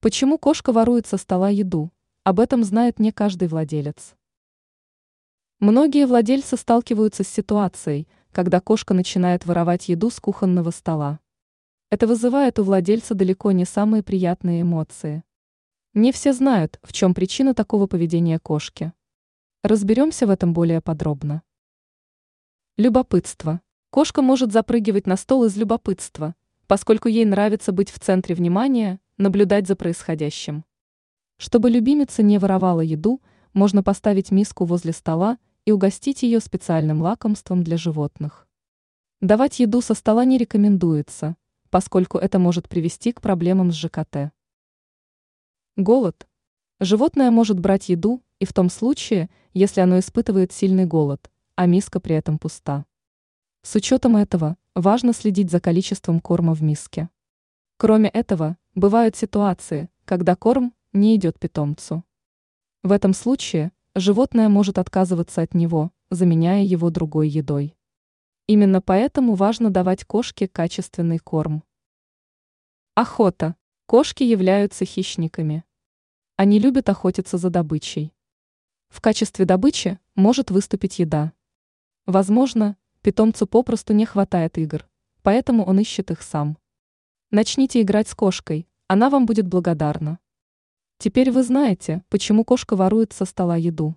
Почему кошка ворует со стола еду? Об этом знает не каждый владелец. Многие владельцы сталкиваются с ситуацией, когда кошка начинает воровать еду с кухонного стола. Это вызывает у владельца далеко не самые приятные эмоции. Не все знают, в чем причина такого поведения кошки. Разберемся в этом более подробно. Любопытство. Кошка может запрыгивать на стол из любопытства, поскольку ей нравится быть в центре внимания, наблюдать за происходящим. Чтобы любимица не воровала еду, можно поставить миску возле стола и угостить ее специальным лакомством для животных. Давать еду со стола не рекомендуется, поскольку это может привести к проблемам с ЖКТ. Голод. Животное может брать еду и в том случае, если оно испытывает сильный голод, а миска при этом пуста. С учетом этого важно следить за количеством корма в миске. Кроме этого, бывают ситуации, когда корм не идет питомцу. В этом случае животное может отказываться от него, заменяя его другой едой. Именно поэтому важно давать кошке качественный корм. Охота. Кошки являются хищниками. Они любят охотиться за добычей. В качестве добычи может выступить еда. Возможно, питомцу попросту не хватает игр, поэтому он ищет их сам. Начните играть с кошкой, она вам будет благодарна. Теперь вы знаете, почему кошка ворует со стола еду.